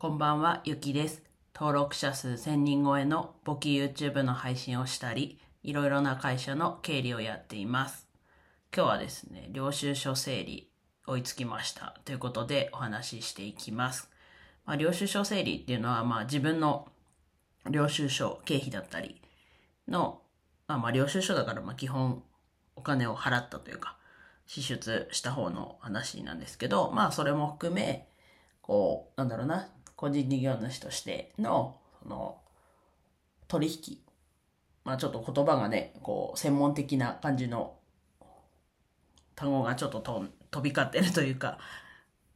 こんばんは、ゆきです。登録者数1000人超えの簿記 YouTube の配信をしたり、いろいろな会社の経理をやっています。今日はですね、領収書整理追いつきましたということでお話ししていきます。まあ、領収書整理っていうのは、まあ自分の領収書、経費だったりの、まあまあ領収書だからまあ基本お金を払ったというか、支出した方の話なんですけど、まあそれも含め、こう、なんだろうな、個人事業主としての、その、取引。まあちょっと言葉がね、こう、専門的な感じの単語がちょっと飛び交ってるというか、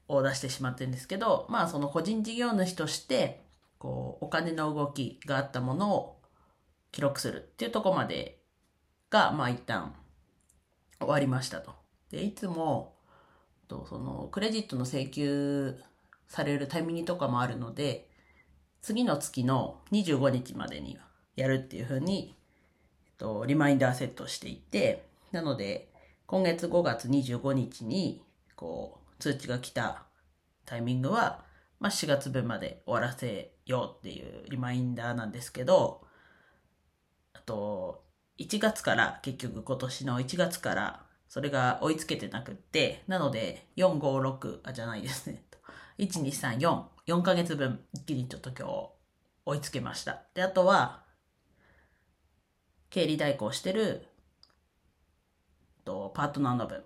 を出してしまってるんですけど、まあその個人事業主として、こう、お金の動きがあったものを記録するっていうとこまでが、まあ一旦終わりましたと。で、いつも、とそのクレジットの請求されるタイミングとかもあるので、次の月の25日までにやるっていうふうに、えっと、リマインダーセットしていて、なので、今月5月25日に、こう、通知が来たタイミングは、まあ、4月分まで終わらせようっていうリマインダーなんですけど、あと、1月から、結局今年の1月から、それが追いつけてなくって、なので、4、5、6、あ、じゃないですね。1、2、3、4、4ヶ月分、一気にちょっと今日、追いつけました。で、あとは、経理代行してる、とパートナーの分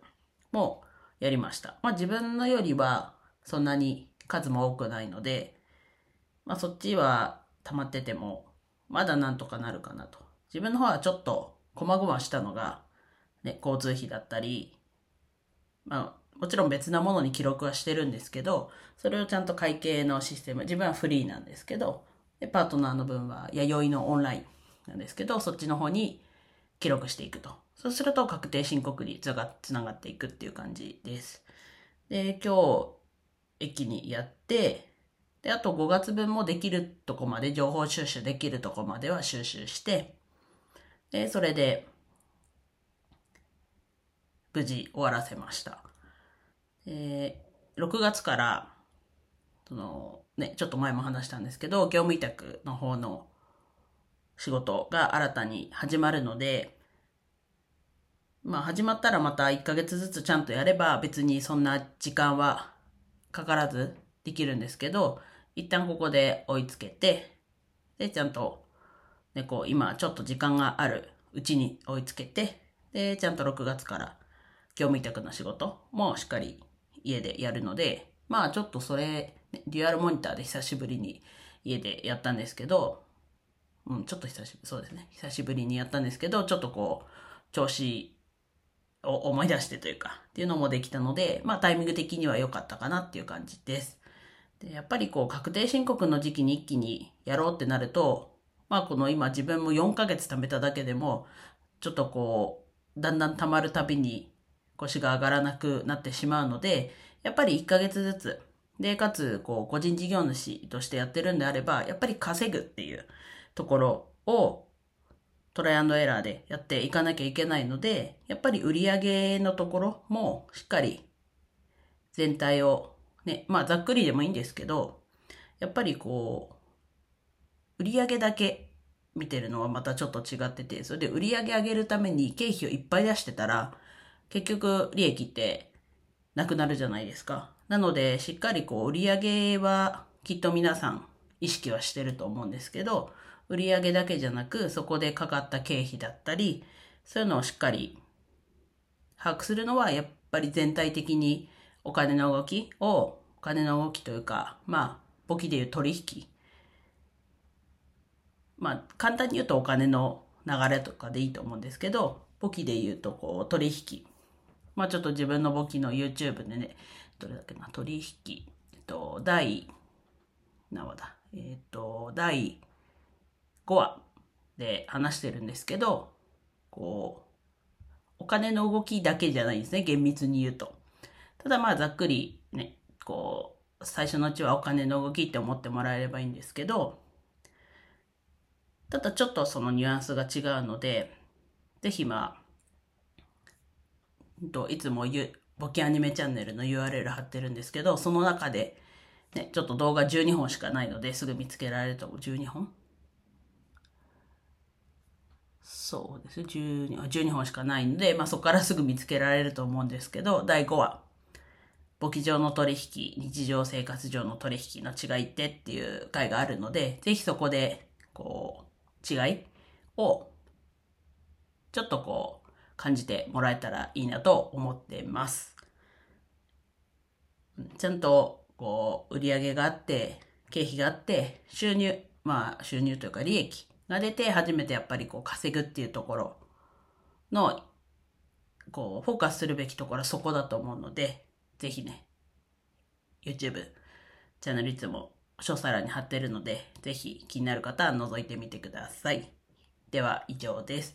もやりました。まあ自分のよりは、そんなに数も多くないので、まあそっちは溜まってても、まだなんとかなるかなと。自分の方はちょっと、細々したのが、ね、交通費だったり、まあ、もちろん別なものに記録はしてるんですけど、それをちゃんと会計のシステム、自分はフリーなんですけど、でパートナーの分は弥生のオンラインなんですけど、そっちの方に記録していくと。そうすると確定申告につがつながっていくっていう感じです。で、今日、駅にやって、で、あと5月分もできるとこまで、情報収集できるとこまでは収集して、で、それで、無事終わらせました。えー、6月から、その、ね、ちょっと前も話したんですけど、業務委託の方の仕事が新たに始まるので、まあ始まったらまた1ヶ月ずつちゃんとやれば別にそんな時間はかからずできるんですけど、一旦ここで追いつけて、で、ちゃんと、ね、こう今ちょっと時間があるうちに追いつけて、で、ちゃんと6月から業務委託の仕事もしっかり家でやるので、まあちょっとそれ、デュアルモニターで久しぶりに家でやったんですけど、うん、ちょっと久しぶり、そうですね。久しぶりにやったんですけど、ちょっとこう、調子を思い出してというか、っていうのもできたので、まあタイミング的には良かったかなっていう感じです。で、やっぱりこう、確定申告の時期に一気にやろうってなると、まあこの今自分も4ヶ月貯めただけでも、ちょっとこう、だんだん溜まるたびに腰が上がらなくなってしまうので、やっぱり1ヶ月ずつ、で、かつ、こう、個人事業主としてやってるんであれば、やっぱり稼ぐっていうところをトライアンドエラーでやっていかなきゃいけないので、やっぱり売上のところもしっかり全体をね、まあざっくりでもいいんですけど、やっぱりこう、売上だけ見てるのはまたちょっと違ってて、それで売上上げるために経費をいっぱい出してたら、結局利益ってなくなるじゃないですか。なので、しっかりこう、売上はきっと皆さん意識はしてると思うんですけど、売上だけじゃなく、そこでかかった経費だったり、そういうのをしっかり把握するのは、やっぱり全体的にお金の動きを、お金の動きというか、まあ、簿記でいう取引。まあ、簡単に言うとお金の流れとかでいいと思うんですけど、簿記で言うと、こう、取引。まあ、ちょっと自分の簿記の YouTube でね、どれだっけな、取引、えっと、第、何話だ、えっと、第5話で話してるんですけど、こう、お金の動きだけじゃないんですね、厳密に言うと。ただまあざっくりね、こう、最初のうちはお金の動きって思ってもらえればいいんですけど、ただちょっとそのニュアンスが違うので、ぜひまあ、といつも言う、簿記アニメチャンネルの URL 貼ってるんですけど、その中でね、ちょっと動画12本しかないのですぐ見つけられると思う。12本そうです。12, 12本しかないんで、まあそこからすぐ見つけられると思うんですけど、第5話。簿記上の取引、日常生活上の取引の違いってっていう回があるので、ぜひそこで、こう、違いを、ちょっとこう、感じてもらえたらいいなと思ってます。ちゃんと、こう、売り上げがあって、経費があって、収入、まあ、収入というか利益が出て、初めてやっぱりこう、稼ぐっていうところの、こう、フォーカスするべきところはそこだと思うので、ぜひね、YouTube、チャンネルいつも詳細欄に貼ってるので、ぜひ気になる方は覗いてみてください。では以上です。